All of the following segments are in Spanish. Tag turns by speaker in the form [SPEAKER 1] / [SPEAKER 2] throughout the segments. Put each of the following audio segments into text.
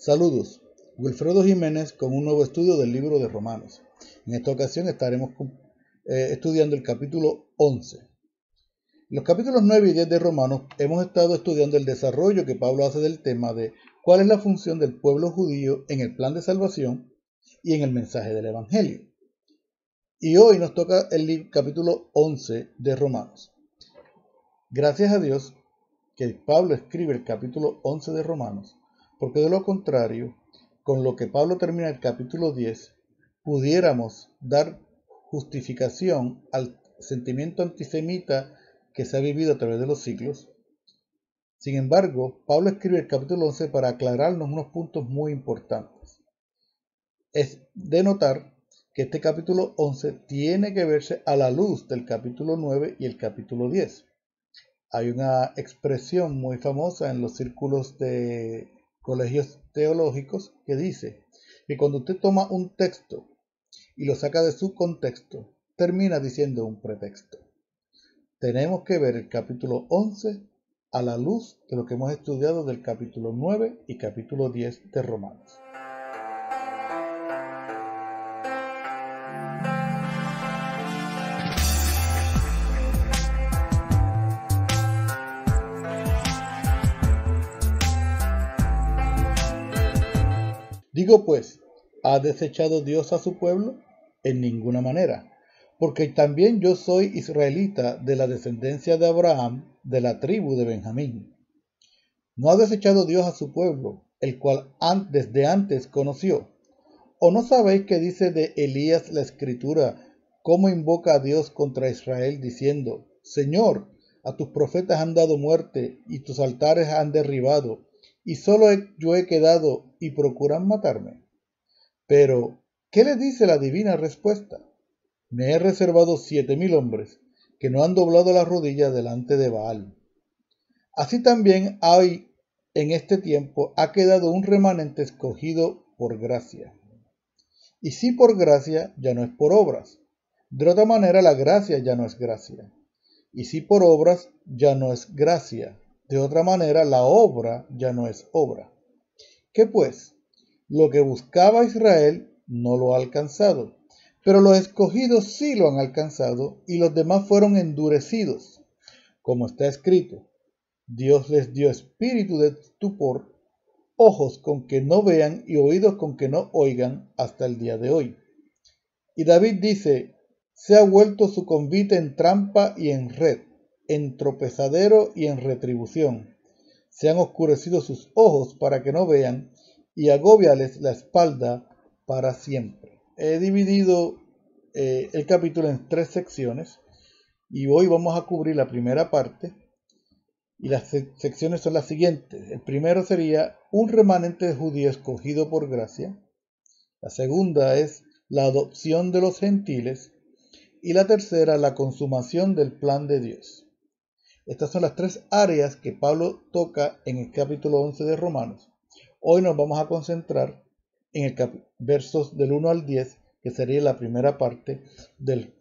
[SPEAKER 1] Saludos, Wilfredo Jiménez con un nuevo estudio del libro de Romanos. En esta ocasión estaremos eh, estudiando el capítulo 11. En los capítulos 9 y 10 de Romanos hemos estado estudiando el desarrollo que Pablo hace del tema de cuál es la función del pueblo judío en el plan de salvación y en el mensaje del Evangelio. Y hoy nos toca el capítulo 11 de Romanos. Gracias a Dios que Pablo escribe el capítulo 11 de Romanos porque de lo contrario, con lo que Pablo termina el capítulo 10, pudiéramos dar justificación al sentimiento antisemita que se ha vivido a través de los siglos. Sin embargo, Pablo escribe el capítulo 11 para aclararnos unos puntos muy importantes. Es de notar que este capítulo 11 tiene que verse a la luz del capítulo 9 y el capítulo 10. Hay una expresión muy famosa en los círculos de colegios teológicos que dice que cuando usted toma un texto y lo saca de su contexto, termina diciendo un pretexto. Tenemos que ver el capítulo 11 a la luz de lo que hemos estudiado del capítulo 9 y capítulo 10 de Romanos. Digo pues, ¿ha desechado Dios a su pueblo? En ninguna manera, porque también yo soy israelita de la descendencia de Abraham, de la tribu de Benjamín. ¿No ha desechado Dios a su pueblo, el cual desde antes conoció? ¿O no sabéis que dice de Elías la escritura, cómo invoca a Dios contra Israel diciendo, Señor, a tus profetas han dado muerte y tus altares han derribado, y solo yo he quedado y procuran matarme. Pero, ¿qué le dice la divina respuesta? Me he reservado siete mil hombres que no han doblado la rodilla delante de Baal. Así también hay en este tiempo ha quedado un remanente escogido por gracia. Y si por gracia, ya no es por obras. De otra manera, la gracia ya no es gracia. Y si por obras, ya no es gracia. De otra manera, la obra ya no es obra. ¿Qué pues? Lo que buscaba Israel no lo ha alcanzado, pero los escogidos sí lo han alcanzado y los demás fueron endurecidos, como está escrito. Dios les dio espíritu de estupor, ojos con que no vean y oídos con que no oigan hasta el día de hoy. Y David dice, se ha vuelto su convite en trampa y en red en tropezadero y en retribución. Se han oscurecido sus ojos para que no vean, y agóbiales la espalda para siempre. He dividido eh, el capítulo en tres secciones, y hoy vamos a cubrir la primera parte, y las secciones son las siguientes. El primero sería un remanente judío escogido por gracia. La segunda es la adopción de los gentiles. Y la tercera, la consumación del plan de Dios. Estas son las tres áreas que Pablo toca en el capítulo 11 de Romanos. Hoy nos vamos a concentrar en el versos del 1 al 10, que sería la primera parte del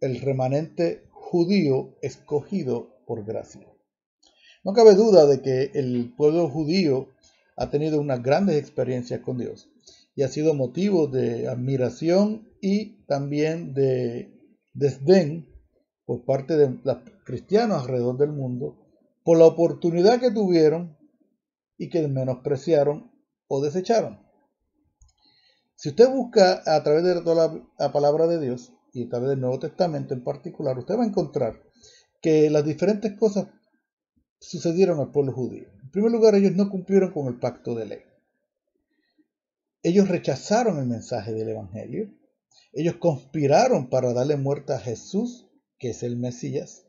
[SPEAKER 1] el remanente judío escogido por gracia. No cabe duda de que el pueblo judío ha tenido unas grandes experiencias con Dios y ha sido motivo de admiración y también de desdén por parte de los cristianos alrededor del mundo por la oportunidad que tuvieron y que menospreciaron o desecharon. Si usted busca a través de toda la, palabra de Dios y a través del Nuevo Testamento en particular, usted va a encontrar que las diferentes cosas sucedieron al pueblo judío. En primer lugar, ellos no cumplieron con el pacto de ley. Ellos rechazaron el mensaje del Evangelio. Ellos conspiraron para darle muerte a Jesús que es el Mesías.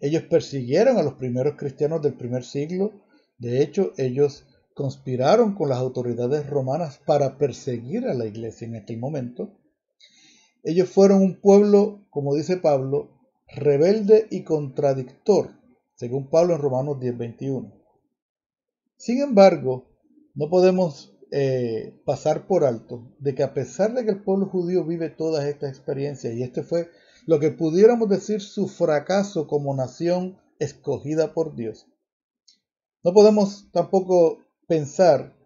[SPEAKER 1] Ellos persiguieron a los primeros cristianos del primer siglo. De hecho, ellos conspiraron con las autoridades romanas para perseguir a la iglesia en aquel momento. Ellos fueron un pueblo, como dice Pablo, rebelde y contradictor, según Pablo en Romanos 10:21. Sin embargo, no podemos eh, pasar por alto de que a pesar de que el pueblo judío vive todas estas experiencias, y este fue lo que pudiéramos decir su fracaso como nación escogida por Dios. No podemos tampoco pensar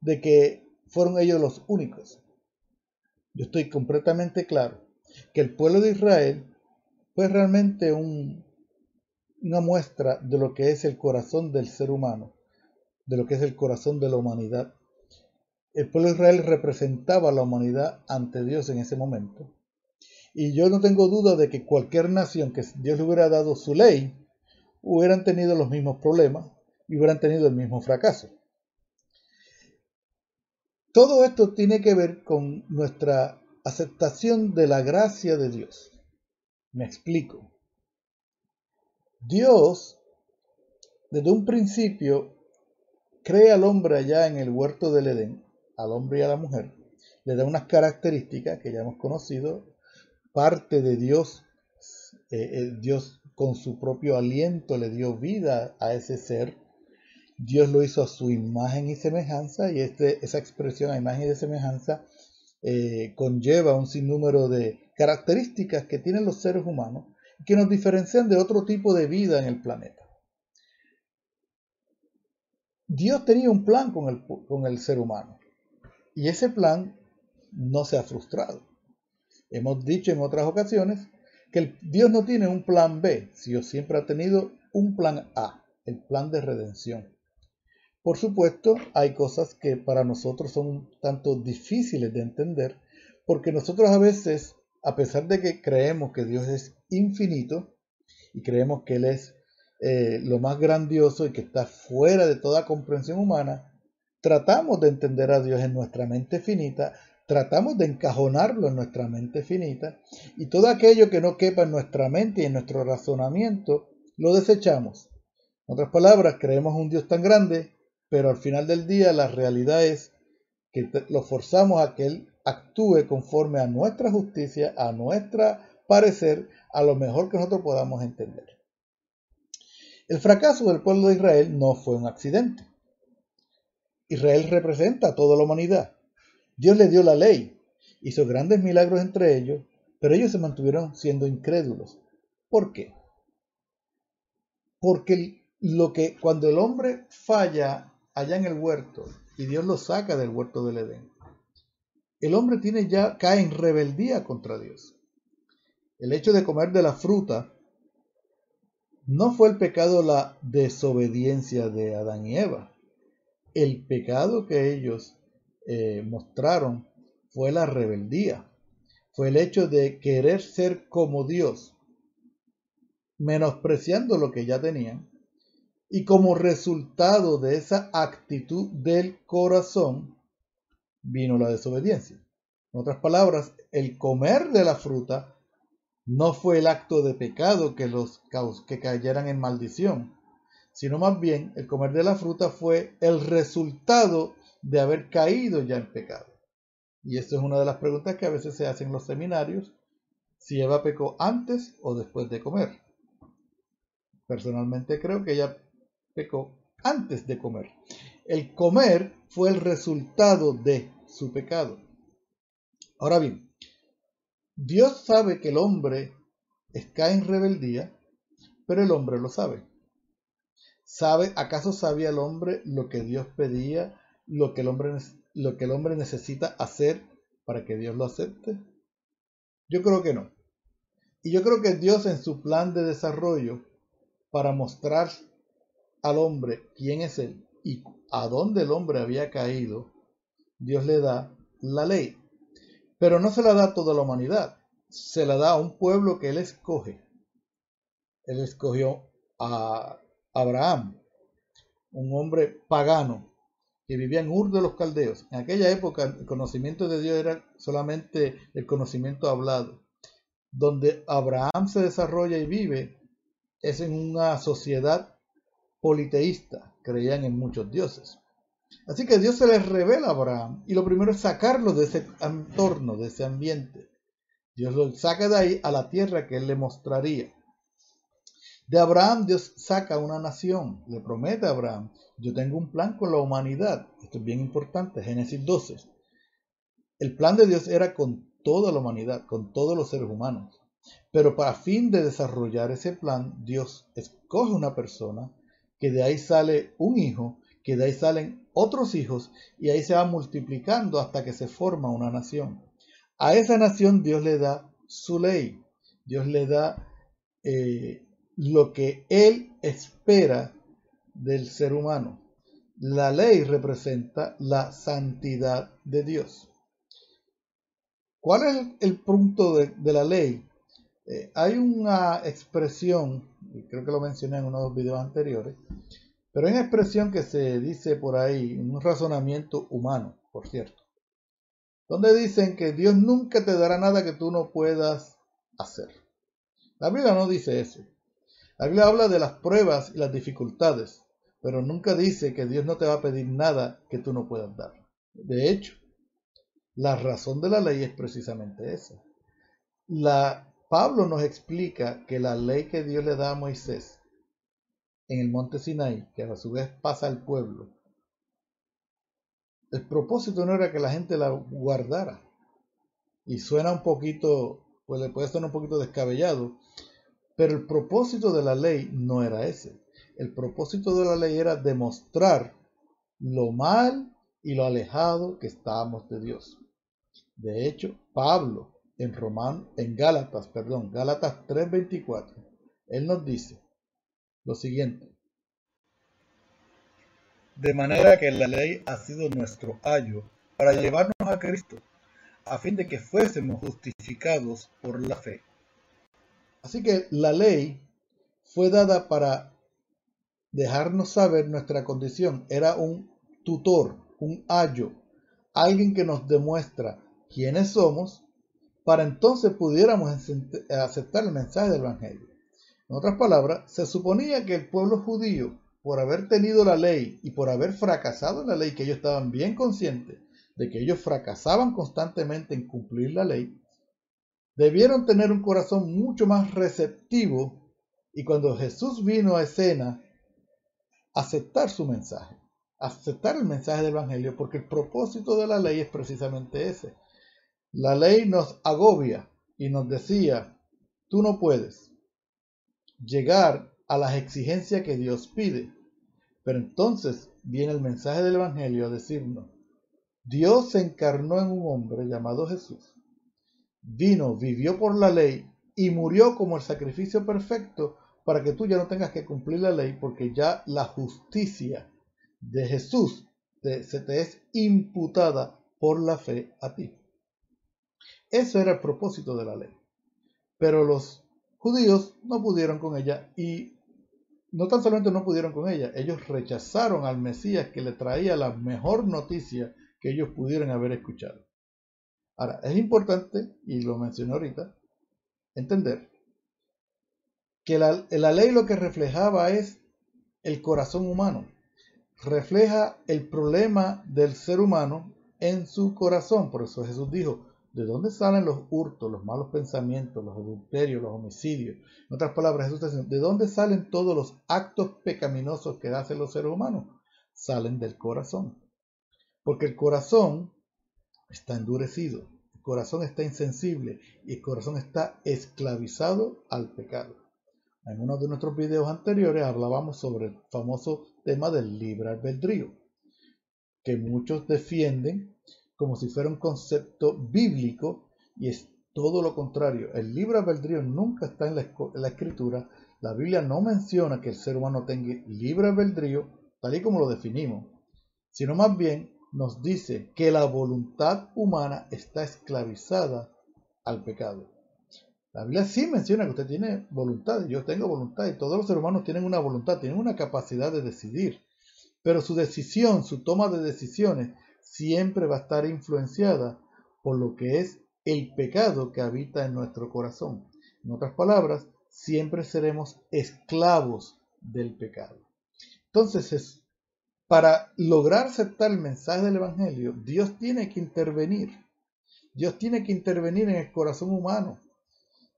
[SPEAKER 1] de que fueron ellos los únicos. Yo estoy completamente claro que el pueblo de Israel fue realmente un, una muestra de lo que es el corazón del ser humano, de lo que es el corazón de la humanidad. El pueblo de Israel representaba a la humanidad ante Dios en ese momento. Y yo no tengo duda de que cualquier nación que Dios le hubiera dado su ley, hubieran tenido los mismos problemas y hubieran tenido el mismo fracaso. Todo esto tiene que ver con nuestra aceptación de la gracia de Dios. Me explico. Dios, desde un principio, crea al hombre allá en el huerto del Edén, al hombre y a la mujer, le da unas características que ya hemos conocido, parte de Dios, eh, eh, Dios con su propio aliento le dio vida a ese ser, Dios lo hizo a su imagen y semejanza y este, esa expresión a imagen y semejanza eh, conlleva un sinnúmero de características que tienen los seres humanos que nos diferencian de otro tipo de vida en el planeta. Dios tenía un plan con el, con el ser humano y ese plan no se ha frustrado. Hemos dicho en otras ocasiones que Dios no tiene un plan B, Dios siempre ha tenido un plan A, el plan de redención. Por supuesto, hay cosas que para nosotros son un tanto difíciles de entender, porque nosotros a veces, a pesar de que creemos que Dios es infinito y creemos que Él es eh, lo más grandioso y que está fuera de toda comprensión humana, tratamos de entender a Dios en nuestra mente finita, tratamos de encajonarlo en nuestra mente finita y todo aquello que no quepa en nuestra mente y en nuestro razonamiento, lo desechamos. En otras palabras, creemos un Dios tan grande pero al final del día la realidad es que lo forzamos a que Él actúe conforme a nuestra justicia, a nuestra parecer, a lo mejor que nosotros podamos entender. El fracaso del pueblo de Israel no fue un accidente. Israel representa a toda la humanidad. Dios le dio la ley, hizo grandes milagros entre ellos, pero ellos se mantuvieron siendo incrédulos. ¿Por qué? Porque lo que cuando el hombre falla allá en el huerto y Dios lo saca del huerto del Edén, el hombre tiene ya cae en rebeldía contra Dios. El hecho de comer de la fruta no fue el pecado la desobediencia de Adán y Eva. El pecado que ellos eh, mostraron fue la rebeldía. Fue el hecho de querer ser como Dios, menospreciando lo que ya tenían y como resultado de esa actitud del corazón vino la desobediencia. En otras palabras, el comer de la fruta no fue el acto de pecado que los que cayeran en maldición, sino más bien el comer de la fruta fue el resultado de haber caído ya en pecado. Y esto es una de las preguntas que a veces se hacen en los seminarios, si Eva pecó antes o después de comer. Personalmente creo que ella pecó antes de comer. El comer fue el resultado de su pecado. Ahora bien, Dios sabe que el hombre cae en rebeldía, pero el hombre lo sabe. ¿Sabe, acaso sabía el hombre lo que Dios pedía, lo que el hombre, lo que el hombre necesita hacer para que Dios lo acepte? Yo creo que no. Y yo creo que Dios en su plan de desarrollo, para mostrar al hombre quién es él y a dónde el hombre había caído, Dios le da la ley. Pero no se la da a toda la humanidad, se la da a un pueblo que él escoge. Él escogió a Abraham, un hombre pagano que vivía en Ur de los Caldeos. En aquella época el conocimiento de Dios era solamente el conocimiento hablado. Donde Abraham se desarrolla y vive es en una sociedad politeísta, creían en muchos dioses. Así que Dios se les revela a Abraham y lo primero es sacarlo de ese entorno, de ese ambiente. Dios lo saca de ahí a la tierra que él le mostraría. De Abraham Dios saca una nación, le promete a Abraham, yo tengo un plan con la humanidad. Esto es bien importante, Génesis 12. El plan de Dios era con toda la humanidad, con todos los seres humanos. Pero para fin de desarrollar ese plan, Dios escoge una persona que de ahí sale un hijo, que de ahí salen otros hijos y ahí se va multiplicando hasta que se forma una nación. A esa nación Dios le da su ley, Dios le da eh, lo que Él espera del ser humano. La ley representa la santidad de Dios. ¿Cuál es el, punto de, la ley? Eh, hay una expresión, creo que lo mencioné en uno de los videos anteriores, pero hay una expresión que se dice por ahí, un razonamiento humano, por cierto, donde dicen que Dios nunca te dará nada que tú no puedas hacer. La Biblia no dice eso. La Biblia habla de las pruebas y las dificultades, pero nunca dice que Dios no te va a pedir nada que tú no puedas dar. De hecho, la razón de la ley es precisamente esa. La, Pablo nos explica que la ley que Dios le da a Moisés en el monte Sinai, que a su vez pasa al pueblo, el propósito no era que la gente la guardara. Y suena un poquito, pues le puede sonar un poquito descabellado, pero el propósito de la ley no era ese. El propósito de la ley era demostrar lo mal y lo alejado que estábamos de Dios. De hecho, Pablo en Román, en Gálatas, perdón, Gálatas 3:24, él nos dice lo siguiente: De manera que la ley ha sido nuestro ayo para llevarnos a Cristo, a fin de que fuésemos justificados por la fe. Así que la ley fue dada para dejarnos saber nuestra condición. Era un tutor, un ayo, alguien que nos demuestra quiénes somos, para entonces pudiéramos aceptar el mensaje del Evangelio. En otras palabras, se suponía que el pueblo judío, por haber tenido la ley y por haber fracasado en la ley, que ellos estaban bien conscientes de que ellos fracasaban constantemente en cumplir la ley, debieron tener un corazón mucho más receptivo y cuando Jesús vino a escena, aceptar su mensaje, aceptar el mensaje del Evangelio, porque el propósito de la ley es precisamente ese. La ley nos agobia y nos decía, tú no puedes llegar a las exigencias que Dios pide. Pero entonces viene el mensaje del Evangelio a decirnos, Dios se encarnó en un hombre llamado Jesús vino, vivió por la ley y murió como el sacrificio perfecto para que tú ya no tengas que cumplir la ley porque ya la justicia de Jesús se te es imputada por la fe a ti. Ese era el propósito de la ley. Pero los judíos no pudieron con ella y no tan solamente no pudieron con ella, ellos rechazaron al Mesías que le traía la mejor noticia que ellos pudieran haber escuchado. Ahora, es importante, y lo mencioné ahorita, entender que la, ley lo que reflejaba es el corazón humano. Refleja el problema del ser humano en su corazón. Por eso Jesús dijo, ¿de dónde salen los hurtos, los malos pensamientos, los adulterios, los homicidios? En otras palabras, Jesús está diciendo, ¿de dónde salen todos los actos pecaminosos que hacen los seres humanos? Salen del corazón. Porque el corazón está endurecido, el corazón está insensible y el corazón está esclavizado al pecado. En uno de nuestros videos anteriores hablábamos sobre el famoso tema del libre albedrío, que muchos defienden como si fuera un concepto bíblico y es todo lo contrario. El libre albedrío nunca está en la, escritura. La Biblia no menciona que el ser humano tenga libre albedrío, tal y como lo definimos, sino más bien nos dice que la voluntad humana está esclavizada al pecado. La Biblia sí menciona que usted tiene voluntad, yo tengo voluntad y todos los seres humanos tienen una voluntad, tienen una capacidad de decidir, pero su decisión, su toma de decisiones siempre va a estar influenciada por lo que es el pecado que habita en nuestro corazón. En otras palabras, siempre seremos esclavos del pecado. Entonces es para lograr aceptar el mensaje del Evangelio, Dios tiene que intervenir. Dios tiene que intervenir en el corazón humano.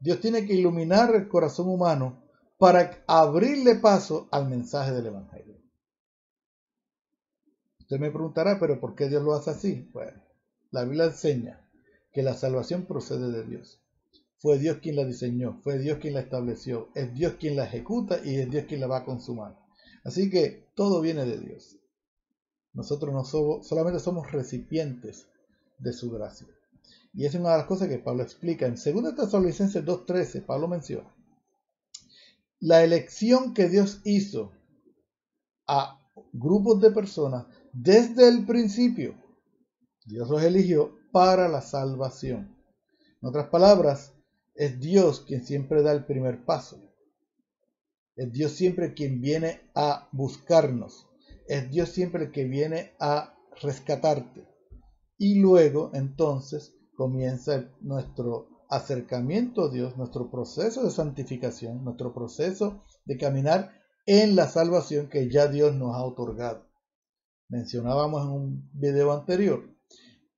[SPEAKER 1] Dios tiene que iluminar el corazón humano para abrirle paso al mensaje del Evangelio. Usted me preguntará, pero ¿por qué Dios lo hace así? Bueno, la Biblia enseña que la salvación procede de Dios. Fue Dios quien la diseñó, fue Dios quien la estableció, es Dios quien la ejecuta y es Dios quien la va a consumar. Así que todo viene de Dios. Nosotros no solamente somos recipientes de su gracia. Y es una de las cosas que Pablo explica. En 2 Tesalonicenses 2.13, Pablo menciona la elección que Dios hizo a grupos de personas desde el principio. Dios los eligió para la salvación. En otras palabras, es Dios quien siempre da el primer paso. Es Dios siempre quien viene a buscarnos. Es Dios siempre el que viene a rescatarte. Y luego, entonces, comienza nuestro acercamiento a Dios, nuestro proceso de santificación, nuestro proceso de caminar en la salvación que ya Dios nos ha otorgado. Mencionábamos en un video anterior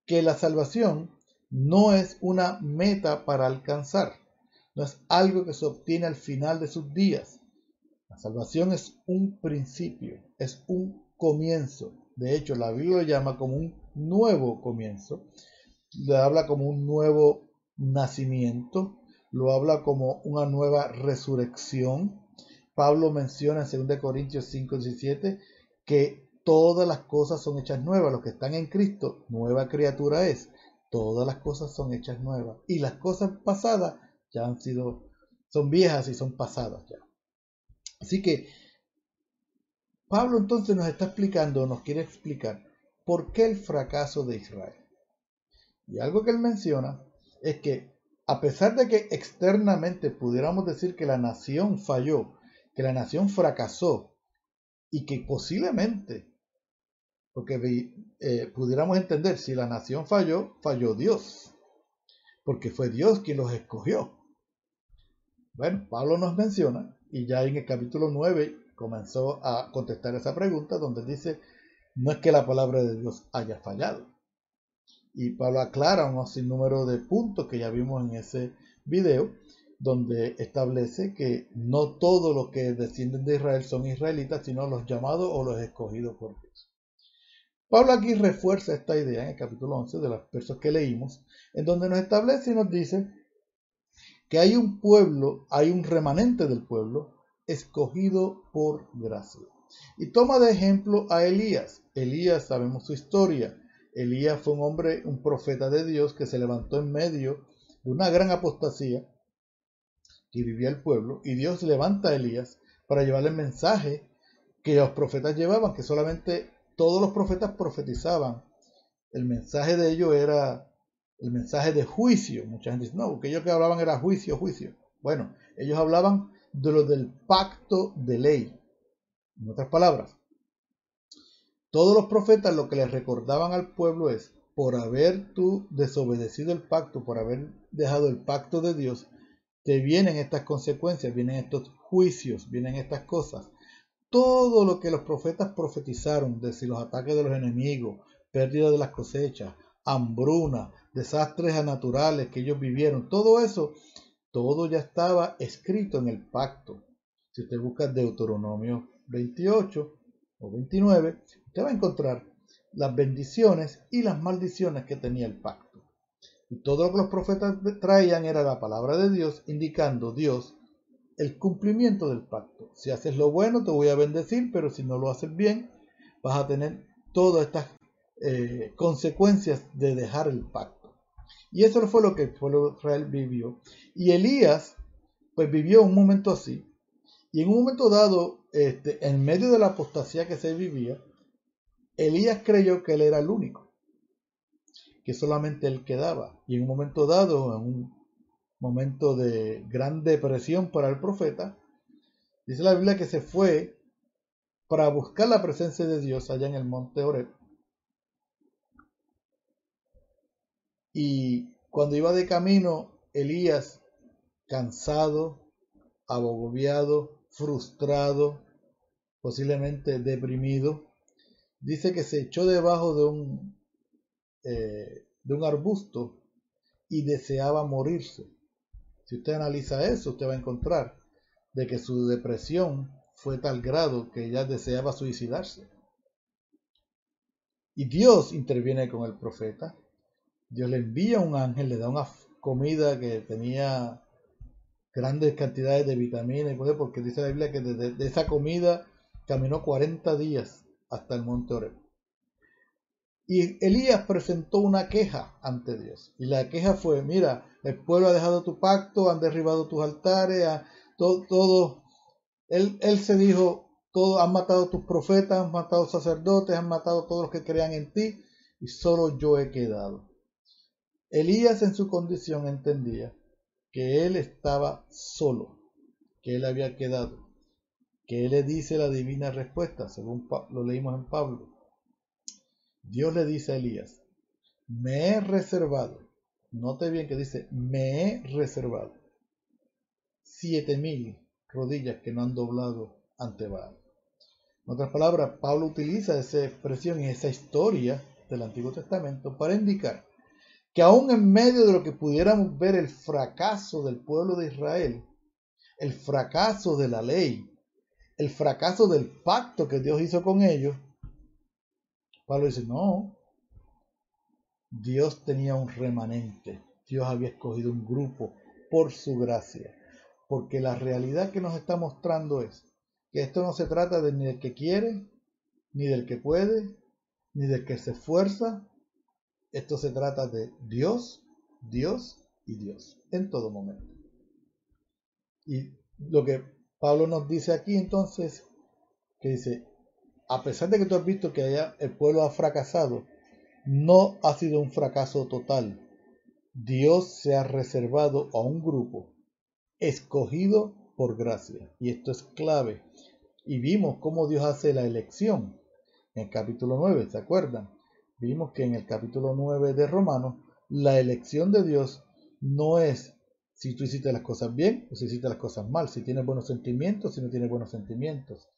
[SPEAKER 1] que la salvación no es una meta para alcanzar, no es algo que se obtiene al final de sus días. La salvación es un principio, es un comienzo. De hecho, la Biblia lo llama como un nuevo comienzo, le habla como un nuevo nacimiento, lo habla como una nueva resurrección. Pablo menciona en 2 Corintios 5, 17 que todas las cosas son hechas nuevas. Los que están en Cristo, nueva criatura es. Todas las cosas son hechas nuevas. Y las cosas pasadas ya han sido, son viejas y son pasadas ya. Así que Pablo entonces nos está explicando, nos quiere explicar por qué el fracaso de Israel. Y algo que él menciona es que a pesar de que externamente pudiéramos decir que la nación falló, que la nación fracasó y que posiblemente, porque eh, pudiéramos entender, si la nación falló, falló Dios, porque fue Dios quien los escogió. Bueno, Pablo nos menciona, y ya en el capítulo 9 comenzó a contestar esa pregunta, donde dice, no es que la palabra de Dios haya fallado, y Pablo aclara un sinnúmero de puntos que ya vimos en ese video, donde establece que no todos los que descienden de Israel son israelitas, sino los llamados o los escogidos por Dios. Pablo aquí refuerza esta idea en el capítulo 11 de los versos que leímos, en donde nos establece y nos dice que hay un pueblo, hay un remanente del pueblo escogido por gracia. Y toma de ejemplo a Elías. Elías, sabemos su historia, Elías fue un hombre, un profeta de Dios que se levantó en medio de una gran apostasía que vivía el pueblo y Dios levanta a Elías para llevarle el mensaje que los profetas llevaban, que solamente todos los profetas profetizaban. El mensaje de ellos era el mensaje de juicio. Mucha gente dice, no, porque ellos que hablaban era juicio, juicio. Bueno, ellos hablaban de lo del pacto de ley. En otras palabras, todos los profetas lo que les recordaban al pueblo es, por haber tú desobedecido el pacto, por haber dejado el pacto de Dios, te vienen estas consecuencias, vienen estos juicios, vienen estas cosas. Todo lo que los profetas profetizaron, de si los ataques de los enemigos, pérdida de las cosechas, hambruna, desastres naturales que ellos vivieron, todo eso, todo ya estaba escrito en el pacto. Si usted busca Deuteronomio 28 o 29, te va a encontrar las bendiciones y las maldiciones que tenía el pacto. Y todo lo que los profetas traían era la palabra de Dios, indicando Dios el cumplimiento del pacto. Si haces lo bueno, te voy a bendecir, pero si no lo haces bien, vas a tener todas estas eh, consecuencias de dejar el pacto. Y eso fue lo que el pueblo Israel vivió. Y Elías, pues vivió un momento así. Y en un momento dado, este, en medio de la apostasía que se vivía, Elías creyó que él era el único, que solamente él quedaba. Y en un momento dado, en un momento de gran depresión para el profeta, dice la Biblia que se fue para buscar la presencia de Dios allá en el monte Oreb. Y cuando iba de camino, Elías, cansado, abogobiado, frustrado, posiblemente deprimido, dice que se echó debajo de un, eh, de un arbusto y deseaba morirse. Si usted analiza eso, usted va a encontrar de que su depresión fue tal grado que ella deseaba suicidarse. Y Dios interviene con el profeta. Dios le envía un ángel, le da una comida que tenía grandes cantidades de vitaminas y poder, porque dice la Biblia que de, de esa comida caminó 40 días hasta el monte Oreb. Y Elías presentó una queja ante Dios. Y la queja fue, mira, el pueblo ha dejado tu pacto, han derribado tus altares, todo, todo. Él, él se dijo, todo, han matado tus profetas, han matado sacerdotes, han matado todos los que crean en ti, y solo yo he quedado. Elías en su condición entendía que él estaba solo, que él había quedado, que él le dice la divina respuesta, según lo leímos en Pablo. Dios le dice a Elías, me he reservado, note bien que dice, me he reservado siete mil rodillas que no han doblado ante Baal. En otras palabras, Pablo utiliza esa expresión y esa historia del Antiguo Testamento para indicar que aún en medio de lo que pudiéramos ver el fracaso del pueblo de Israel, el fracaso de la ley, el fracaso del pacto que Dios hizo con ellos, Pablo dice, no, Dios tenía un remanente, Dios había escogido un grupo por su gracia, porque la realidad que nos está mostrando es que esto no se trata de ni del que quiere, ni del que puede, ni del que se esfuerza, esto se trata de Dios, Dios y Dios en todo momento. Y lo que Pablo nos dice aquí entonces, que dice, a pesar de que tú has visto que allá el pueblo ha fracasado, no ha sido un fracaso total. Dios se ha reservado a un grupo escogido por gracia. Y esto es clave. Y vimos cómo Dios hace la elección en el capítulo 9, ¿se acuerdan? Vimos que en el capítulo 9 de Romanos, la elección de Dios no es si tú hiciste las cosas bien o si hiciste las cosas mal, si tienes buenos sentimientos, si no tienes buenos sentimientos.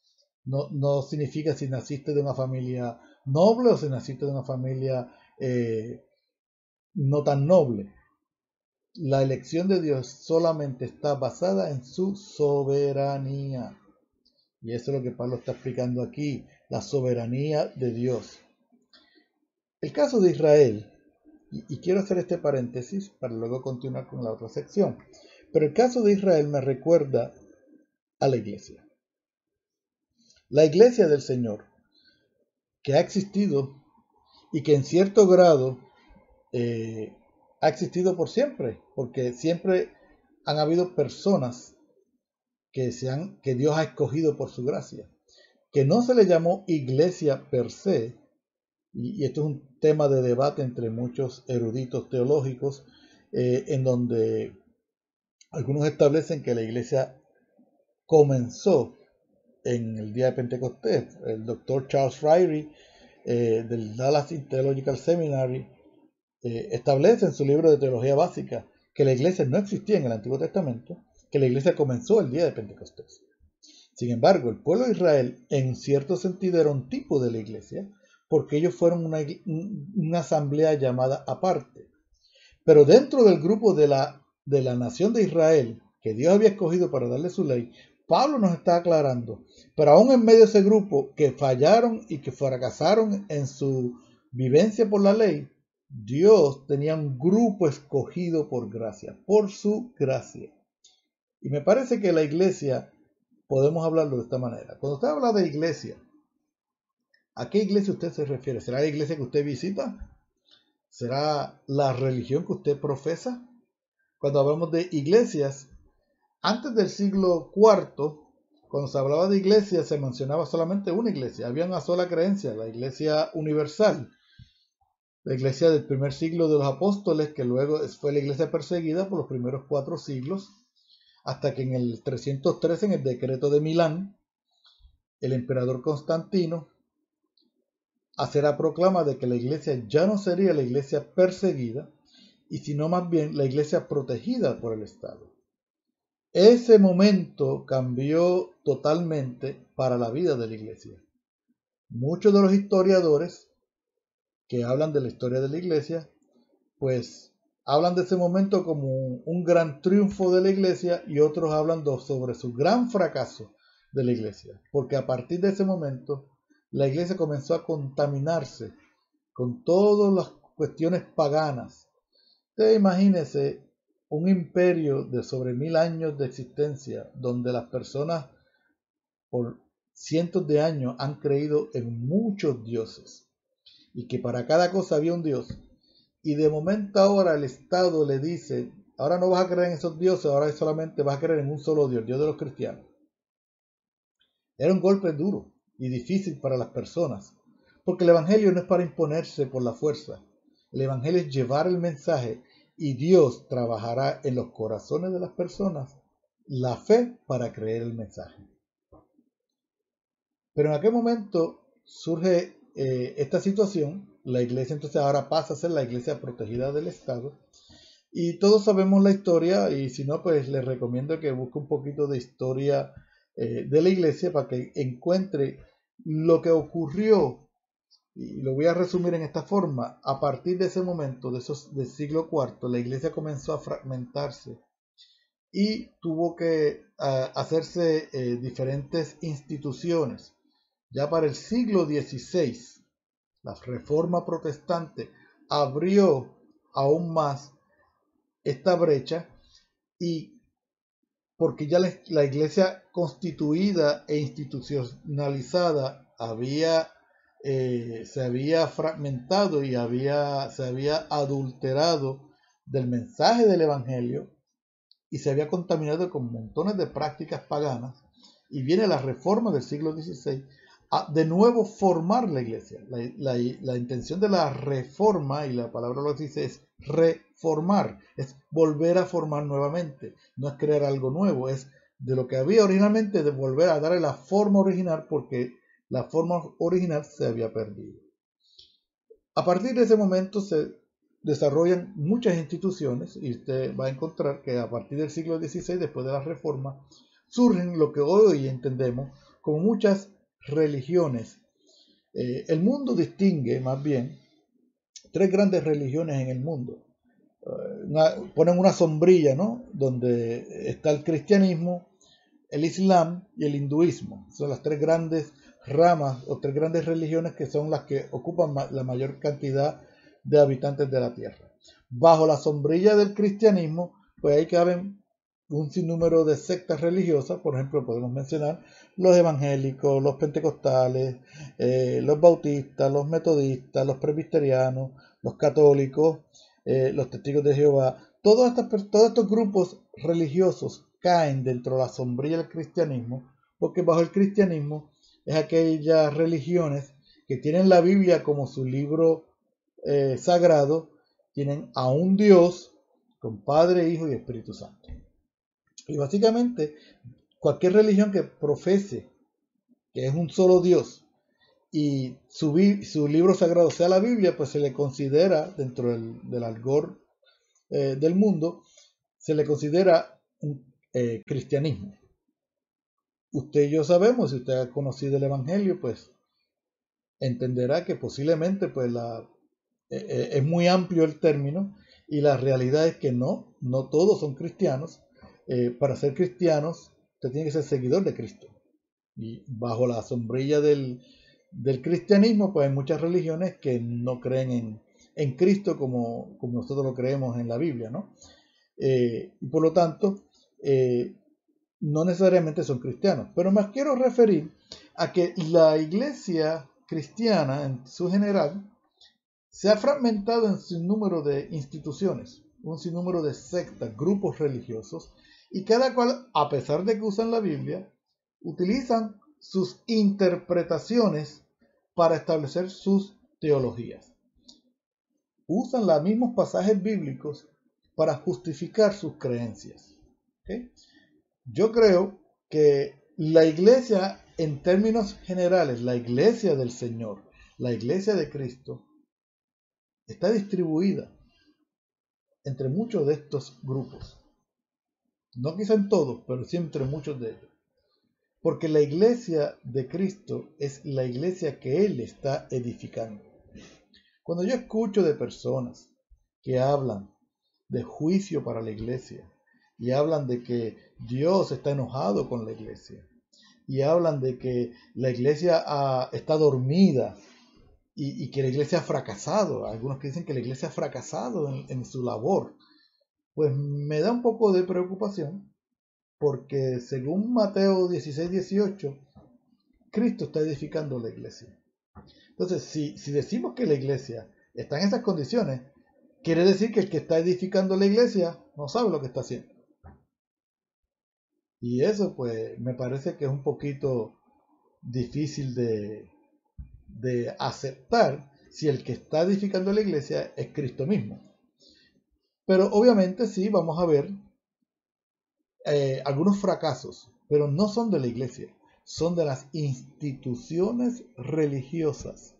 [SPEAKER 1] No, significa si naciste de una familia noble o si naciste de una familia eh, no tan noble. La elección de Dios solamente está basada en su soberanía. Y eso es lo que Pablo está explicando aquí, la soberanía de Dios. El caso de Israel, y, quiero hacer este paréntesis para luego continuar con la otra sección, pero el caso de Israel me recuerda a la iglesia. La iglesia del Señor, que ha existido y que en cierto grado eh, ha existido por siempre, porque siempre han habido personas que, que Dios ha escogido por su gracia, que no se le llamó iglesia per se, y, esto es un tema de debate entre muchos eruditos teológicos, eh, en donde algunos establecen que la iglesia comenzó en el día de Pentecostés. El doctor Charles Ryrie eh, del Dallas Theological Seminary eh, establece en su libro de teología básica que la iglesia no existía en el Antiguo Testamento, que la iglesia comenzó el día de Pentecostés. Sin embargo, el pueblo de Israel en cierto sentido era un tipo de la iglesia porque ellos fueron una, asamblea llamada aparte. Pero dentro del grupo de la, de la nación de Israel, que Dios había escogido para darle su ley, Pablo nos está aclarando, pero aún en medio de ese grupo que fallaron y que fracasaron en su vivencia por la ley, Dios tenía un grupo escogido por gracia, por su gracia. Y me parece que la iglesia, podemos hablarlo de esta manera. Cuando usted habla de iglesia, ¿a qué iglesia usted se refiere? ¿Será la iglesia que usted visita? ¿Será la religión que usted profesa? Cuando hablamos de iglesias, antes del siglo IV, cuando se hablaba de iglesia, se mencionaba solamente una iglesia. Había una sola creencia, la iglesia universal. La iglesia del primer siglo de los apóstoles, que luego fue la iglesia perseguida por los primeros cuatro siglos, hasta que en el 303, en el decreto de Milán, el emperador Constantino hace la proclama de que la iglesia ya no sería la iglesia perseguida, y sino más bien la iglesia protegida por el Estado. Ese momento cambió totalmente para la vida de la iglesia. Muchos de los historiadores que hablan de la historia de la iglesia, pues hablan de ese momento como un gran triunfo de la iglesia y otros hablan sobre su gran fracaso de la iglesia, porque a partir de ese momento la iglesia comenzó a contaminarse con todas las cuestiones paganas. Usted imagínese un imperio de sobre mil años de existencia, donde las personas por cientos de años han creído en muchos dioses. y que para cada cosa había un Dios, y de momento ahora el Estado le dice, ahora no vas a creer en esos dioses, ahora solamente vas a creer en un solo Dios, Dios de los cristianos. Era un golpe duro y difícil para las personas, porque el Evangelio no es para imponerse por la fuerza, el Evangelio es llevar el mensaje y Dios trabajará en los corazones de las personas la fe para creer el mensaje. Pero en aquel momento surge eh, esta situación, la iglesia entonces ahora pasa a ser la iglesia protegida del Estado, y todos sabemos la historia, y si no, pues les recomiendo que busque un poquito de historia eh, de la iglesia para que encuentre lo que ocurrió, y lo voy a resumir en esta forma, a partir de ese momento, de esos, del siglo IV, la iglesia comenzó a fragmentarse y tuvo que hacerse eh, diferentes instituciones. Ya para el siglo XVI, la reforma protestante abrió aún más esta brecha y porque ya la, iglesia constituida e institucionalizada había eh, se había fragmentado y había, se había adulterado del mensaje del Evangelio y se había contaminado con montones de prácticas paganas. Y viene la reforma del siglo XVI a de nuevo formar la iglesia. La, intención de la reforma, y la palabra lo dice, es reformar, es volver a formar nuevamente, no es crear algo nuevo, es de lo que había originalmente, de volver a darle la forma original porque la forma original se había perdido. A partir de ese momento se desarrollan muchas instituciones y usted va a encontrar que a partir del siglo XVI, después de la reforma, surgen lo que hoy entendemos como muchas religiones. Eh, el mundo distingue más bien tres grandes religiones en el mundo. Eh, ponen una sombrilla, ¿no? Donde está el cristianismo, el islam y el hinduismo. Son las tres grandes ramas o tres grandes religiones que son las que ocupan la mayor cantidad de habitantes de la tierra. Bajo la sombrilla del cristianismo, pues ahí caben un sinnúmero de sectas religiosas, por ejemplo, podemos mencionar los evangélicos, los pentecostales, eh, los bautistas, los metodistas, los presbiterianos, los católicos, eh, los testigos de Jehová. Todos estos, grupos religiosos caen dentro de la sombrilla del cristianismo, porque bajo el cristianismo es aquellas religiones que tienen la Biblia como su libro eh, sagrado, tienen a un Dios con Padre, Hijo y Espíritu Santo. Y básicamente, cualquier religión que profese que es un solo Dios y su, su libro sagrado sea la Biblia, pues se le considera, dentro del, del algor eh, del mundo, se le considera un eh, cristianismo. Usted y yo sabemos, si usted ha conocido el Evangelio, pues entenderá que posiblemente pues la, eh, es muy amplio el término y la realidad es que no, no todos son cristianos eh, para ser cristianos, usted tiene que ser seguidor de Cristo. Y bajo la sombrilla del, cristianismo, pues hay muchas religiones que no creen en, Cristo como, como, nosotros lo creemos en la Biblia, ¿no? Eh, y por lo tanto, eh, no necesariamente son cristianos. Pero más quiero referir a que la iglesia cristiana en su general se ha fragmentado en su número de instituciones, un sinnúmero de sectas, grupos religiosos, y cada cual, a pesar de que usan la Biblia, utilizan sus interpretaciones para establecer sus teologías. Usan los mismos pasajes bíblicos para justificar sus creencias. Yo creo que la iglesia, en términos generales, la iglesia del Señor, la iglesia de Cristo, está distribuida entre muchos de estos grupos. No quizá en todos, pero siempre muchos de ellos. Porque la iglesia de Cristo es la iglesia que Él está edificando. Cuando yo escucho de personas que hablan de juicio para la iglesia y hablan de que Dios está enojado con la iglesia y hablan de que la iglesia está dormida y, que la iglesia ha fracasado, algunos que dicen que la iglesia ha fracasado en su labor, pues me da un poco de preocupación porque según Mateo 16, 18, Cristo está edificando la iglesia. Entonces, si, si decimos que la iglesia está en esas condiciones, quiere decir que el que está edificando la iglesia no sabe lo que está haciendo. Y eso pues me parece que es un poquito difícil de, de aceptar si el que está edificando la iglesia es Cristo mismo. Pero obviamente sí, vamos a ver eh, algunos fracasos, pero no son de la iglesia, son de las instituciones religiosas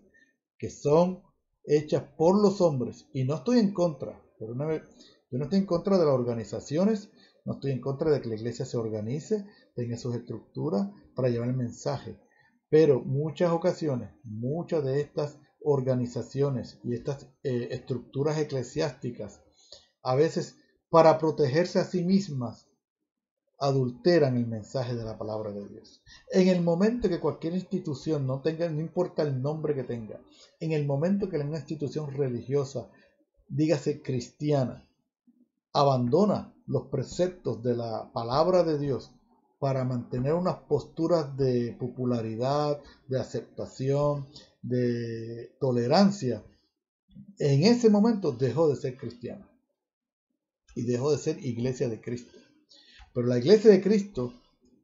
[SPEAKER 1] que son hechas por los hombres. Y no estoy en contra, pero una vez, yo no estoy en contra de las organizaciones, no estoy en contra de que la iglesia se organice, tenga sus estructuras para llevar el mensaje. Pero muchas ocasiones, muchas de estas organizaciones y estas eh, estructuras eclesiásticas, a veces para protegerse a sí mismas, adulteran el mensaje de la palabra de Dios. En el momento que cualquier institución no tenga, no importa el nombre que tenga, en el momento que una institución religiosa, dígase cristiana, abandona los preceptos de la palabra de Dios para mantener unas posturas de popularidad, de aceptación, de tolerancia, en ese momento dejó de ser cristiana y dejó de ser iglesia de Cristo. Pero la iglesia de Cristo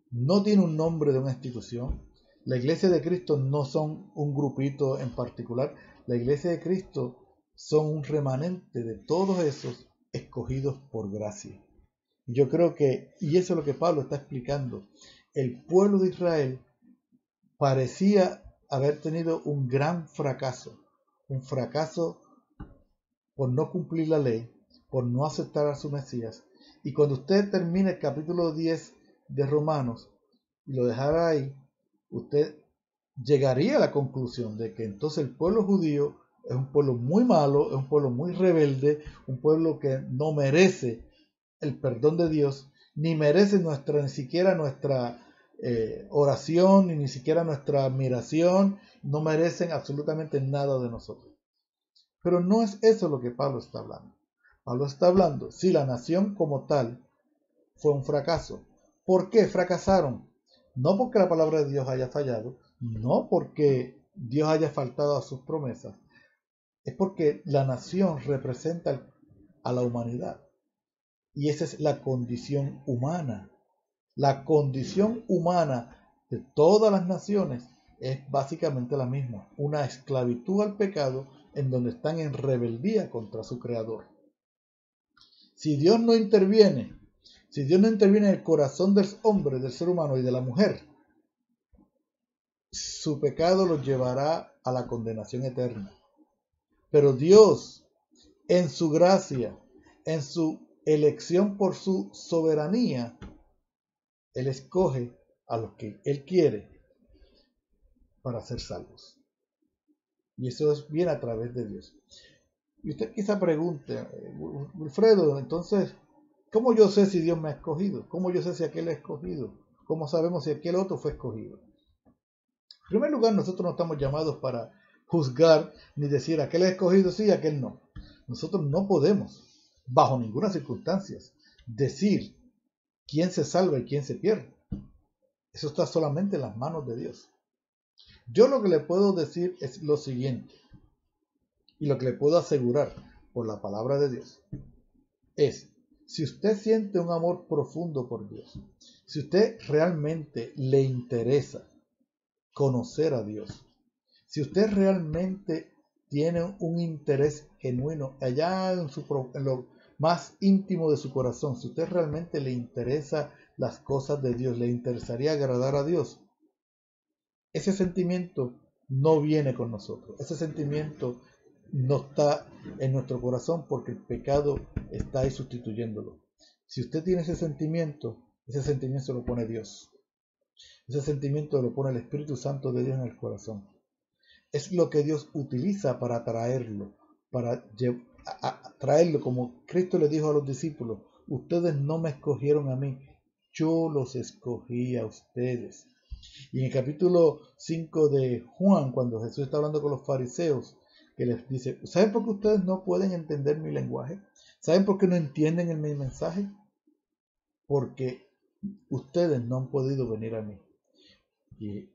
[SPEAKER 1] no tiene un nombre de una institución. La iglesia de Cristo no son un grupito en particular. La iglesia de Cristo son un remanente de todos esos escogidos por gracia. Yo creo que, y eso es lo que Pablo está explicando, el pueblo de Israel parecía haber tenido un gran fracaso, un fracaso por no cumplir la ley, por no aceptar a su Mesías. Y cuando usted termine el capítulo 10 de Romanos y lo dejara ahí, usted llegaría a la conclusión de que entonces el pueblo judío es un pueblo muy malo, es un pueblo muy rebelde, un pueblo que no merece el perdón de Dios, ni merece nuestra, ni siquiera nuestra eh, oración, ni ni siquiera nuestra admiración, no merecen absolutamente nada de nosotros. Pero no es eso lo que Pablo está hablando. Pablo está hablando, si la nación como tal fue un fracaso. ¿Por qué fracasaron? No porque la palabra de Dios haya fallado, no porque Dios haya faltado a sus promesas, es porque la nación representa a la humanidad. Y esa es la condición humana. La condición humana de todas las naciones es básicamente la misma, una esclavitud al pecado en donde están en rebeldía contra su creador. Si Dios no interviene, si Dios no interviene en el corazón del hombre, del ser humano y de la mujer, su pecado los llevará a la condenación eterna. Pero Dios, en su gracia, en su elección por su soberanía, Él escoge a los que Él quiere para ser salvos. Y eso es bien a través de Dios. Y usted quizá pregunte, Wilfredo, entonces, ¿cómo yo sé si Dios me ha escogido? ¿Cómo yo sé si aquel ha escogido? ¿Cómo sabemos si aquel otro fue escogido? En primer lugar, nosotros no estamos llamados para juzgar ni decir aquel es escogido sí, aquel no. Nosotros no podemos bajo ninguna circunstancia, decir quién se salva y quién se pierde. Eso está solamente en las manos de Dios. Yo lo que le puedo decir es lo siguiente, y lo que le puedo asegurar por la palabra de Dios, es, si usted siente un amor profundo por Dios, si usted realmente le interesa conocer a Dios, si usted realmente tiene un interés genuino allá en, en lo más íntimo de su corazón, si usted realmente le interesa las cosas de Dios, le interesaría agradar a Dios, ese sentimiento no viene con nosotros. Ese sentimiento no está en nuestro corazón porque el pecado está ahí sustituyéndolo. Si usted tiene ese sentimiento, ese sentimiento lo pone Dios. Ese sentimiento lo pone el Espíritu Santo de Dios en el corazón es lo que Dios utiliza para atraerlo, para traerlo, como Cristo le dijo a los discípulos, ustedes no me escogieron a mí, yo los escogí a ustedes. Y en el capítulo 5 de Juan, cuando Jesús está hablando con los fariseos, que les dice, ¿saben por qué ustedes no pueden entender mi lenguaje? ¿Saben por qué no entienden el, mi mensaje? Porque ustedes no han podido venir a mí. Y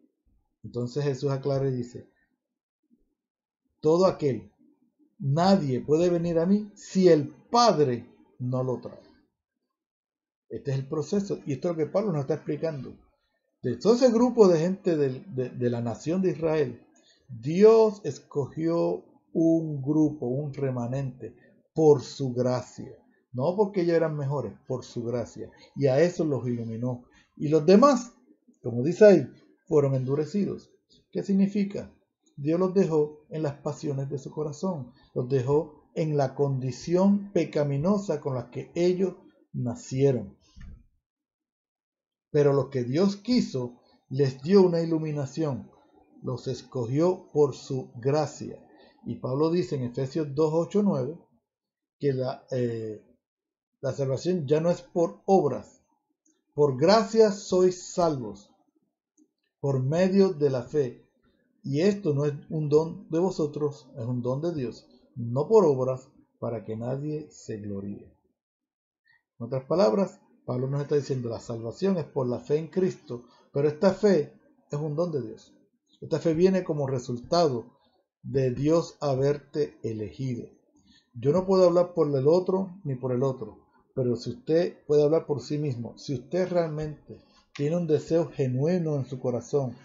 [SPEAKER 1] entonces Jesús aclara y dice, todo aquel, nadie puede venir a mí si el Padre no lo trae. Este es el proceso y esto es lo que Pablo nos está explicando. De todo ese grupo de gente de, de la nación de Israel, Dios escogió un grupo, un remanente, por su gracia. No porque ellos eran mejores, por su gracia. Y a eso los iluminó. Y los demás, como dice ahí, fueron endurecidos. ¿Qué significa? Dios los dejó en las pasiones de su corazón. Los dejó en la condición pecaminosa con la que ellos nacieron. Pero lo que Dios quiso les dio una iluminación. Los escogió por su gracia. Y Pablo dice en Efesios 2, 8, 9 que la, eh, la salvación ya no es por obras. Por gracia sois salvos, por medio de la fe. Y esto no es un don de vosotros, es un don de Dios, no por obras, para que nadie se gloríe. En otras palabras, Pablo nos está diciendo la salvación es por la fe en Cristo, pero esta fe es un don de Dios. Esta fe viene como resultado de Dios haberte elegido. Yo no puedo hablar por el otro ni por el otro, pero si usted puede hablar por sí mismo, si usted realmente tiene un deseo genuino en su corazón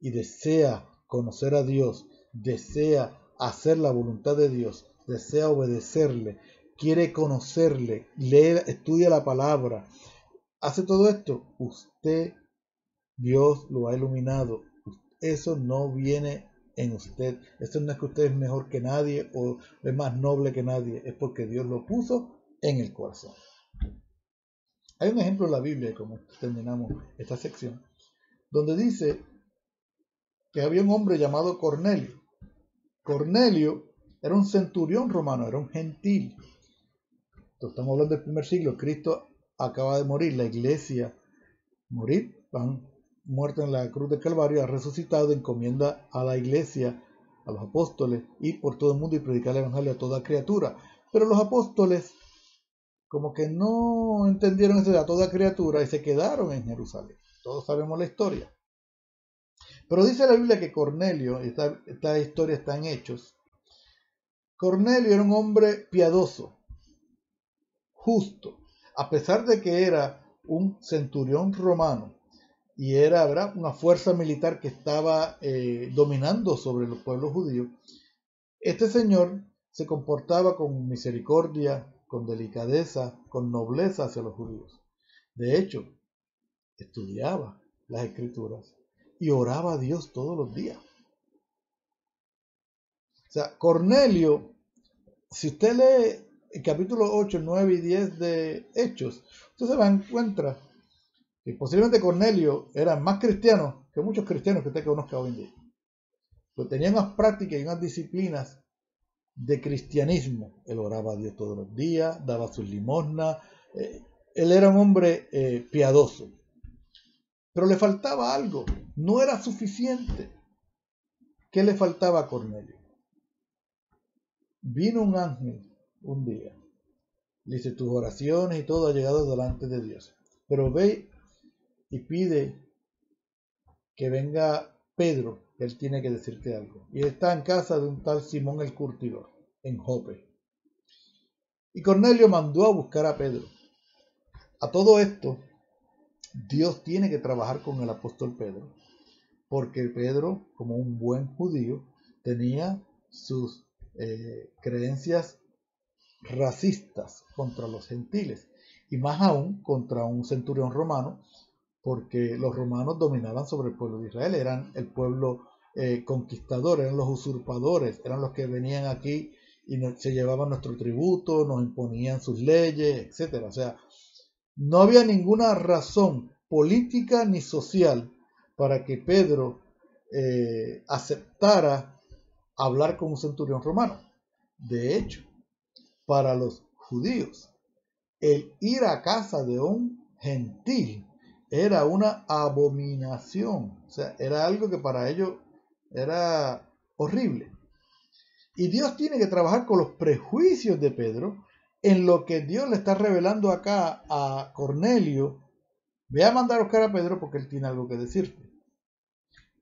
[SPEAKER 1] y desea conocer a Dios, desea hacer la voluntad de Dios, desea obedecerle, quiere conocerle, lee, estudia la palabra, hace todo esto, usted, Dios lo ha iluminado. Eso no viene en usted. Esto no es que usted es mejor que nadie o es más noble que nadie, es porque Dios lo puso en el corazón. Hay un ejemplo en la Biblia, como terminamos esta sección, donde dice que había un hombre llamado Cornelio. Cornelio era un centurión romano, era un gentil. estamos hablando del primer siglo, Cristo acaba de morir, la iglesia morir, van muerto en la cruz de Calvario, ha resucitado, encomienda a la iglesia, a los apóstoles, ir por todo el mundo y predicar el evangelio a toda criatura. Pero los apóstoles como que no entendieron eso de a toda criatura y se quedaron en Jerusalén. Todos sabemos la historia. Pero dice la Biblia que Cornelio, esta, esta historia está en Hechos, Cornelio era un hombre piadoso, justo, a pesar de que era un centurión romano, y era una fuerza militar que estaba eh, dominando sobre los pueblos judíos, este señor se comportaba con misericordia, con delicadeza, con nobleza hacia los judíos. De hecho, estudiaba las escrituras y oraba a Dios todos los días. O sea, Cornelio, si usted lee el capítulo 8, 9 y 10 de Hechos, usted se va a encontrar y posiblemente Cornelio era más cristiano que muchos cristianos que usted conozca hoy en día. Pues tenía unas prácticas y unas disciplinas de cristianismo. Él oraba a Dios todos los días, daba sus limosnas. Eh, él era un hombre eh, piadoso. Pero le faltaba algo. No era suficiente. ¿Qué le faltaba a Cornelio? Vino un ángel un día. dice, tus oraciones y todo ha llegado delante de Dios. Pero ve y pide que venga Pedro, él tiene que decirte algo. Y está en casa de un tal Simón el Curtidor, en Jope. Y Cornelio mandó a buscar a Pedro. A todo esto, Dios tiene que trabajar con el apóstol Pedro, porque Pedro, como un buen judío, tenía sus eh, creencias racistas contra los gentiles y más aún contra un centurión romano porque los romanos dominaban sobre el pueblo de Israel, eran el pueblo eh, conquistador, eran los usurpadores, eran los que venían aquí y se llevaban nuestro tributo, nos imponían sus leyes, etc. O sea, no había ninguna razón política ni social para que Pedro eh, aceptara hablar con un centurión romano. De hecho, para los judíos, el ir a casa de un gentil era una abominación. O sea, era algo que para ellos era horrible. Y Dios tiene que trabajar con los prejuicios de Pedro en lo que Dios le está revelando acá a Cornelio. Ve a mandar a buscar a Pedro porque él tiene algo que decirte.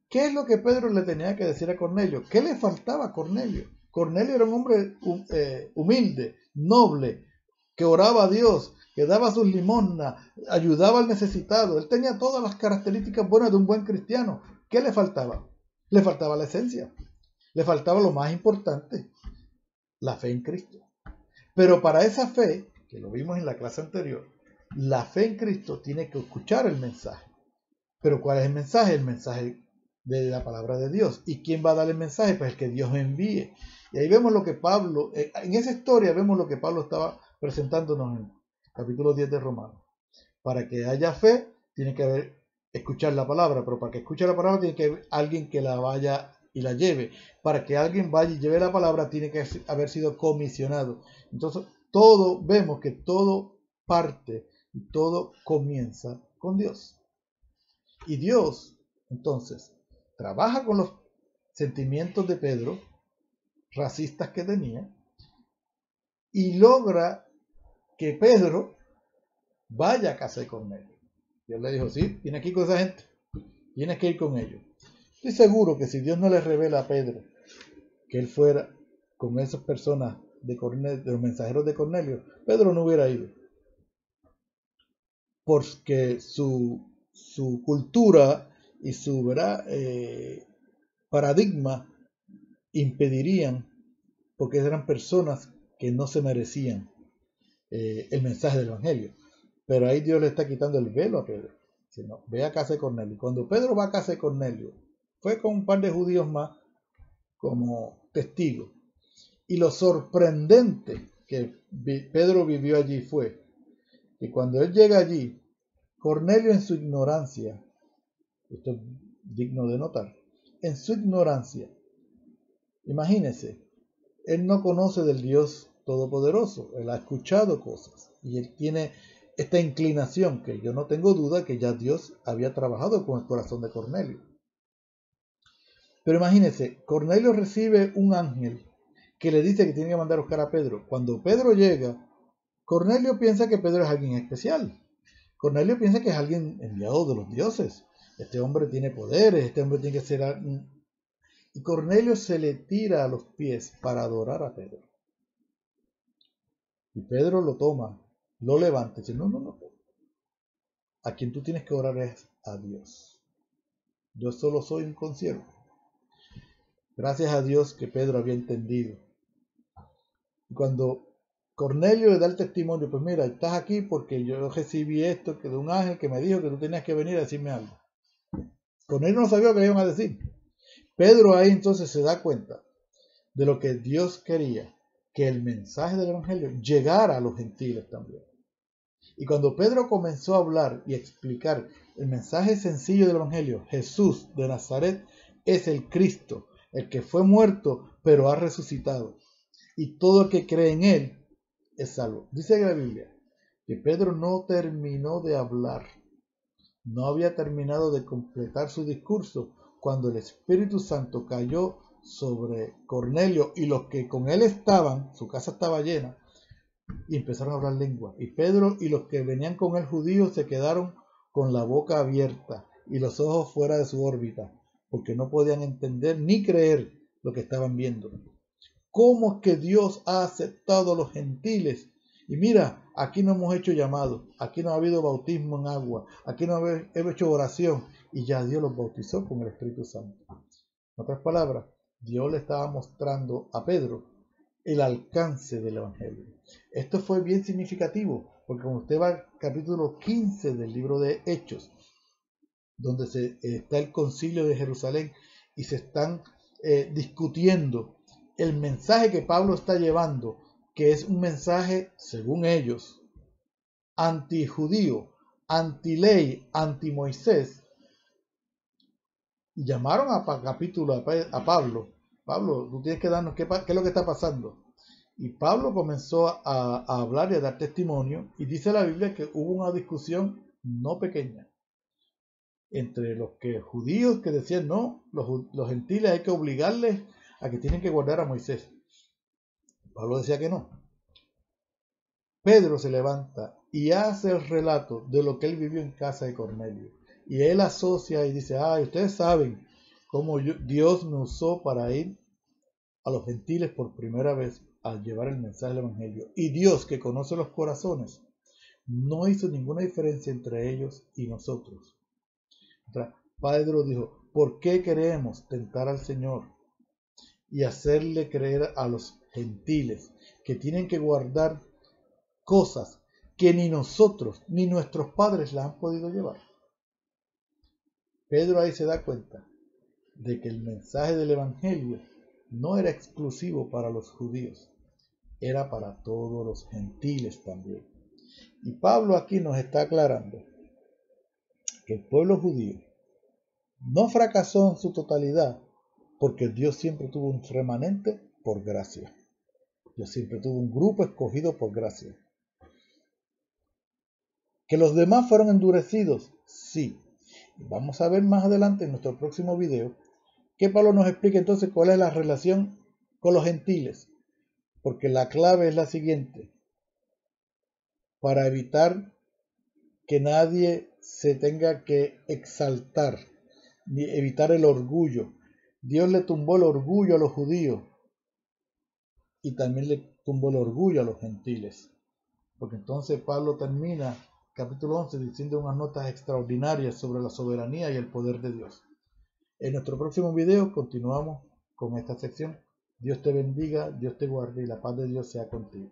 [SPEAKER 1] ¿Qué es lo que Pedro le tenía que decir a Cornelio? ¿Qué le faltaba a Cornelio? Cornelio era un hombre eh, humilde, noble, que oraba a Dios, que daba sus limosnas, ayudaba al necesitado. Él tenía todas las características buenas de un buen cristiano. ¿Qué le faltaba? Le faltaba la esencia. Le faltaba lo más importante, la fe en Cristo. Pero para esa fe, que lo vimos en la clase anterior, la fe en Cristo tiene que escuchar el mensaje. Pero ¿cuál es el mensaje? El mensaje de la palabra de Dios. ¿Y quién va a dar el mensaje? Pues el que Dios envíe. Y ahí vemos lo que Pablo, eh, en esa historia vemos lo que Pablo estaba presentándonos en capítulo 10 de Romanos. Para que haya fe, tiene que haber escuchar la palabra, pero para que escuche la palabra tiene que haber alguien que la vaya y la lleve. Para que alguien vaya y lleve la palabra tiene que haber sido comisionado. Entonces, todo, vemos que todo parte y todo comienza con Dios. Y Dios, entonces, trabaja con los sentimientos de Pedro, racistas que tenía, y logra que Pedro vaya a casa de Cornelio. Dios le dijo, sí, tienes que ir con esa gente, tienes que ir con ellos. Estoy seguro que si Dios no le revela a Pedro que él fuera con esas personas de, de los mensajeros de Cornelio, Pedro no hubiera ido. Porque su, su cultura y su eh, paradigma impedirían, porque eran personas que no se merecían eh, el mensaje del Evangelio. Pero ahí Dios le está quitando el velo a Pedro. Ve a casa de Cornelio. Cuando Pedro va a casa de Cornelio, fue con un par de judíos más como testigo. Y lo sorprendente que Pedro vivió allí fue que cuando él llega allí, Cornelio en su ignorancia, esto es digno de notar, en su ignorancia, imagínese, él no conoce del Dios Todopoderoso, él ha escuchado cosas y él tiene esta inclinación que yo no tengo duda que ya Dios había trabajado con el corazón de Cornelio. Pero imagínense, Cornelio recibe un ángel que le dice que tiene que mandar a buscar a Pedro. Cuando Pedro llega, Cornelio piensa que Pedro es alguien especial. Cornelio piensa que es alguien enviado de los dioses. Este hombre tiene poderes, este hombre tiene que ser... Y Cornelio se le tira a los pies para adorar a Pedro. Y Pedro lo toma lo levanta y dice, no, no, no. A quien tú tienes que orar es a Dios. Yo solo soy un concierto. Gracias a Dios que Pedro había entendido. Y cuando Cornelio le da el testimonio, pues mira, estás aquí porque yo recibí esto que de un ángel que me dijo que tú tenías que venir a decirme algo. Cornelio no sabía lo que le iban a decir. Pedro ahí entonces se da cuenta de lo que Dios quería que el mensaje del Evangelio llegara a los gentiles también. Y cuando Pedro comenzó a hablar y explicar el mensaje sencillo del Evangelio, Jesús de Nazaret es el Cristo, el que fue muerto pero ha resucitado. Y todo el que cree en él es salvo. Dice la Biblia que Pedro no terminó de hablar, no había terminado de completar su discurso cuando el Espíritu Santo cayó sobre Cornelio y los que con él estaban, su casa estaba llena, y empezaron a hablar lengua. Y Pedro y los que venían con el judío se quedaron con la boca abierta y los ojos fuera de su órbita, porque no podían entender ni creer lo que estaban viendo. ¿Cómo que Dios ha aceptado a los gentiles? Y mira, aquí no hemos hecho llamado, aquí no ha habido bautismo en agua, aquí no hemos hecho oración y ya Dios los bautizó con el Espíritu Santo. En otras palabras, Dios le estaba mostrando a Pedro el alcance del Evangelio. Esto fue bien significativo, porque como usted va al capítulo 15 del libro de Hechos, donde se, está el concilio de Jerusalén y se están eh, discutiendo el mensaje que Pablo está llevando, que es un mensaje, según ellos, antijudío, anti-ley, anti-Moisés, y llamaron a capítulo a Pablo. Pablo, tú tienes que darnos qué, es lo que está pasando. Y Pablo comenzó a, hablar y a dar testimonio. Y dice la Biblia que hubo una discusión no pequeña entre los que judíos que decían no, los, los gentiles hay que obligarles a que tienen que guardar a Moisés. Pablo decía que no. Pedro se levanta y hace el relato de lo que él vivió en casa de Cornelio. Y él asocia y dice, ay, ustedes saben cómo Dios nos usó para ir a los gentiles por primera vez al llevar el mensaje del Evangelio. Y Dios, que conoce los corazones, no hizo ninguna diferencia entre ellos y nosotros. Pedro dijo, ¿por qué queremos tentar al Señor y hacerle creer a los gentiles que tienen que guardar cosas que ni nosotros ni nuestros padres la han podido llevar? Pedro ahí se da cuenta de que el mensaje del Evangelio no era exclusivo para los judíos, era para todos los gentiles también. Y Pablo aquí nos está aclarando que el pueblo judío no fracasó en su totalidad porque Dios siempre tuvo un remanente por gracia. Dios siempre tuvo un grupo escogido por gracia. ¿Que los demás fueron endurecidos? Sí. Vamos a ver más adelante en nuestro próximo video que Pablo nos explica entonces cuál es la relación con los gentiles. Porque la clave es la siguiente para evitar que nadie se tenga que exaltar, evitar el orgullo. Dios le tumbó el orgullo a los judíos y también le tumbó el orgullo a los gentiles. Porque entonces Pablo termina capítulo 11 diciendo unas notas extraordinarias sobre la soberanía y el poder de Dios. En nuestro próximo video continuamos con esta sección. Dios te bendiga, Dios te guarde y la paz de Dios sea contigo.